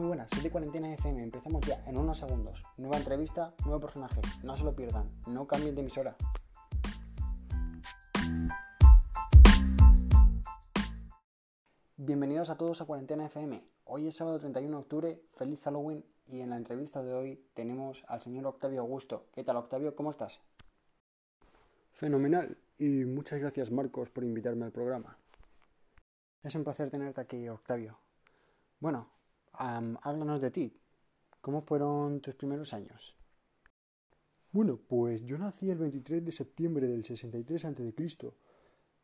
Muy buenas, soy de Cuarentena FM. Empezamos ya en unos segundos. Nueva entrevista, nuevo personaje. No se lo pierdan. No cambien de emisora. Bienvenidos a todos a Cuarentena FM. Hoy es sábado 31 de octubre. Feliz Halloween. Y en la entrevista de hoy tenemos al señor Octavio Augusto. ¿Qué tal, Octavio? ¿Cómo estás? Fenomenal. Y muchas gracias, Marcos, por invitarme al programa. Es un placer tenerte aquí, Octavio. Bueno, háblanos de ti. ¿Cómo fueron tus primeros años? Bueno, pues yo nací el 23 de septiembre del 63 a.C.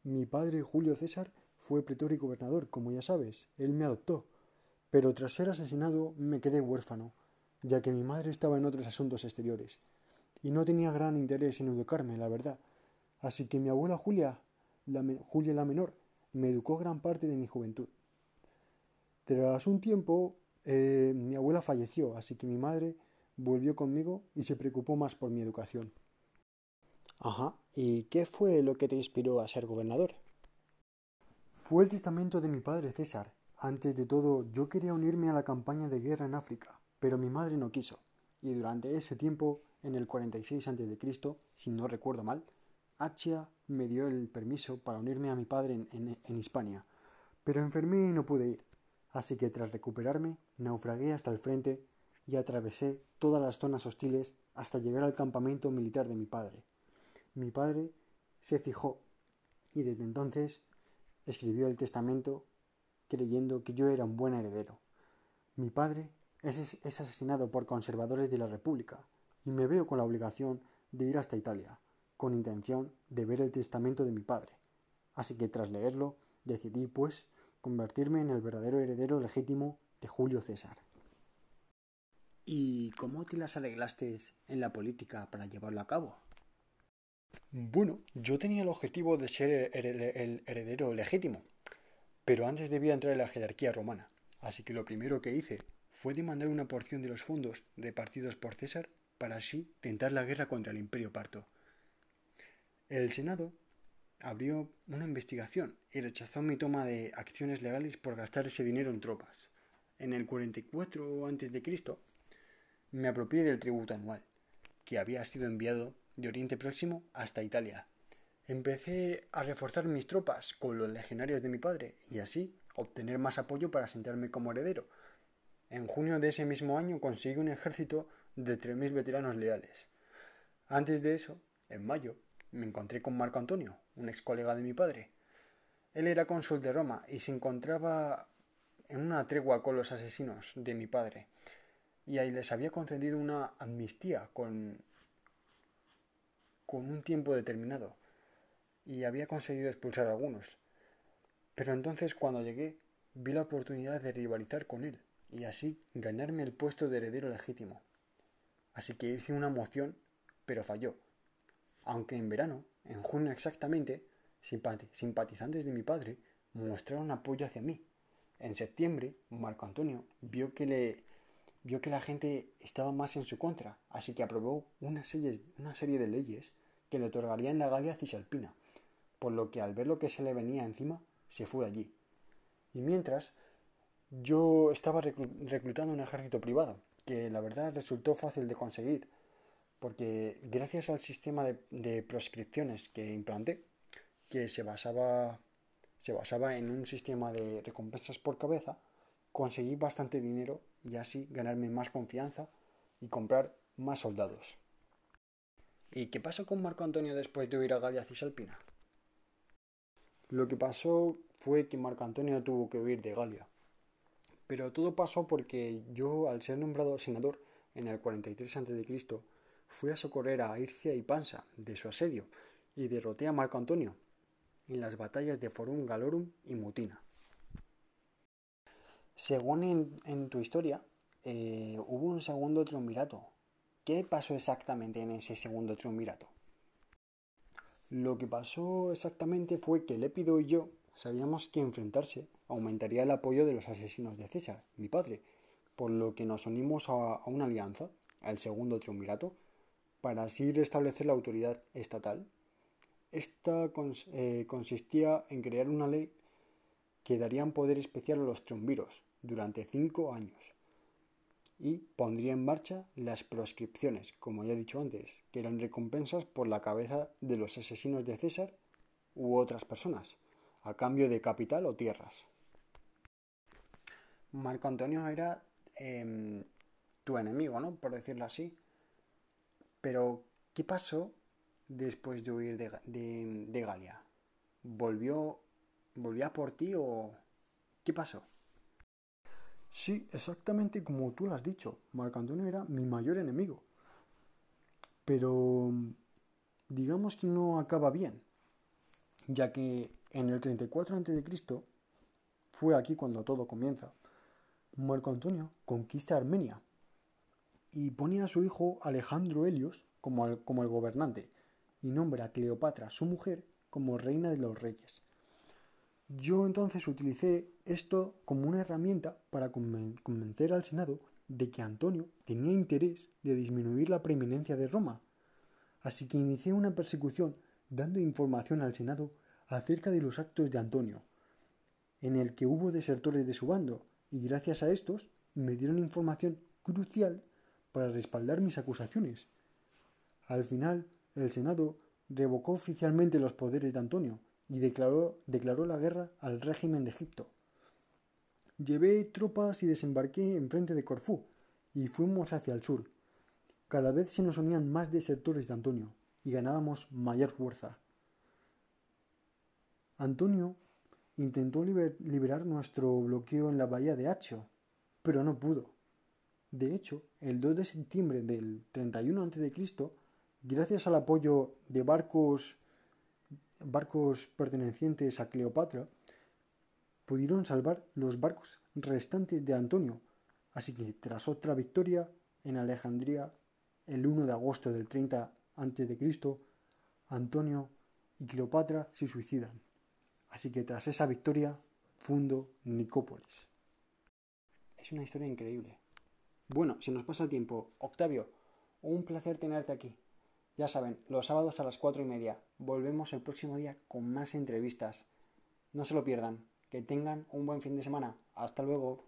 Mi padre, Julio César, fue pretor y gobernador, como ya sabes. Él me adoptó. Pero tras ser asesinado me quedé huérfano, ya que mi madre estaba en otros asuntos exteriores. Y no tenía gran interés en educarme, la verdad. Así que mi abuela Julia, Julia la menor, me educó gran parte de mi juventud. Tras un tiempo, eh, mi abuela falleció, así que mi madre volvió conmigo y se preocupó más por mi educación. Ajá, ¿y qué fue lo que te inspiró a ser gobernador? Fue el testamento de mi padre César. Antes de todo, yo quería unirme a la campaña de guerra en África, pero mi madre no quiso. Y durante ese tiempo, en el 46 a.C., si no recuerdo mal, Achia me dio el permiso para unirme a mi padre en, en Hispania, pero enfermé y no pude ir. Así que tras recuperarme, naufragué hasta el frente y atravesé todas las zonas hostiles hasta llegar al campamento militar de mi padre. Mi padre se fijó y desde entonces escribió el testamento creyendo que yo era un buen heredero. Mi padre es, es asesinado por conservadores de la República y me veo con la obligación de ir hasta Italia, con intención de ver el testamento de mi padre. Así que tras leerlo, decidí, pues, convertirme en el verdadero heredero legítimo Julio César. ¿Y cómo te las arreglaste en la política para llevarlo a cabo? Bueno, yo tenía el objetivo de ser el heredero legítimo, pero antes debía entrar en la jerarquía romana, así que lo primero que hice fue demandar una porción de los fondos repartidos por César para así tentar la guerra contra el imperio parto. El Senado abrió una investigación y rechazó mi toma de acciones legales por gastar ese dinero en tropas. En el 44 a.C. me apropié del tributo anual, que había sido enviado de Oriente Próximo hasta Italia. Empecé a reforzar mis tropas con los legionarios de mi padre y así obtener más apoyo para sentarme como heredero. En junio de ese mismo año conseguí un ejército de 3.000 veteranos leales. Antes de eso, en mayo, me encontré con Marco Antonio, un ex colega de mi padre. Él era cónsul de Roma y se encontraba en una tregua con los asesinos de mi padre, y ahí les había concedido una amnistía con, con un tiempo determinado, y había conseguido expulsar a algunos. Pero entonces cuando llegué vi la oportunidad de rivalizar con él, y así ganarme el puesto de heredero legítimo. Así que hice una moción, pero falló aunque en verano, en junio exactamente, simpatizantes de mi padre mostraron apoyo hacia mí. En septiembre, Marco Antonio vio que, le, vio que la gente estaba más en su contra, así que aprobó una serie, de leyes que le otorgarían la Galia Cisalpina, por lo que al ver lo que se le venía encima, se fue allí. Y mientras, yo estaba reclutando un ejército privado, que la verdad resultó fácil de conseguir, porque gracias al sistema de, proscripciones que implanté, que se basaba, se basaba en un sistema de recompensas por cabeza, conseguí bastante dinero y así ganarme más confianza y comprar más soldados. ¿Y qué pasó con Marco Antonio después de huir a Galia Cisalpina? Lo que pasó fue que Marco Antonio tuvo que huir de Galia. Pero todo pasó porque yo, al ser nombrado senador en el 43 a.C., fui a socorrer a Ircia y Pansa de su asedio y derroté a Marco Antonio en las batallas de Forum Galorum y Mutina. Según en, tu historia, eh, hubo un segundo triunvirato. ¿Qué pasó exactamente en ese segundo triunvirato? Lo que pasó exactamente fue que Lépido y yo sabíamos que enfrentarse aumentaría el apoyo de los asesinos de César, mi padre, por lo que nos unimos a, a una alianza, al segundo triunvirato, para así restablecer la autoridad estatal. Esta eh, consistía en crear una ley que daría un poder especial a los triunviros durante cinco años. y pondría en marcha las proscripciones, como ya he dicho antes, que eran recompensas por la cabeza de los asesinos de César u otras personas, a cambio de capital o tierras. Marco Antonio era em, tu enemigo, ¿no? Por decirlo así. Pero, ¿qué pasó después de huir de, de Galia? ¿Volvió, ¿Volvió a por ti o qué pasó? Sí, exactamente como tú lo has dicho. Marco Antonio era mi mayor enemigo. Pero digamos que no acaba bien, ya que en el 34 a.C. fue aquí cuando todo comienza. Marco Antonio conquista Armenia y pone a su hijo Alejandro Helios como el, como el gobernante y nombra a Cleopatra, su mujer, como reina de los reyes. Yo entonces utilicé esto como una herramienta para convencer al Senado de que Antonio tenía interés de disminuir la preeminencia de Roma. Así que inicié una persecución dando información al Senado acerca de los actos de Antonio, en el que hubo desertores de su bando, y gracias a estos me dieron información crucial para respaldar mis acusaciones. Al final, el Senado revocó oficialmente los poderes de Antonio y declaró, declaró la guerra al régimen de Egipto. Llevé tropas y desembarqué enfrente de Corfú y fuimos hacia el sur. Cada vez se nos unían más desertores de Antonio y ganábamos mayor fuerza. Antonio intentó liberar nuestro bloqueo en la bahía de Hacho, pero no pudo. De hecho, el 2 de septiembre del 31 a.C., gracias al apoyo de barcos barcos pertenecientes a Cleopatra pudieron salvar los barcos restantes de Antonio, así que tras otra victoria en Alejandría el 1 de agosto del 30 a.C., Antonio y Cleopatra se suicidan. Así que tras esa victoria fundo Nicópolis. Es una historia increíble. Bueno, si nos pasa tiempo, Octavio, un placer tenerte aquí. Ya saben, los sábados a las cuatro y media. Volvemos el próximo día con más entrevistas. No se lo pierdan. Que tengan un buen fin de semana. Hasta luego.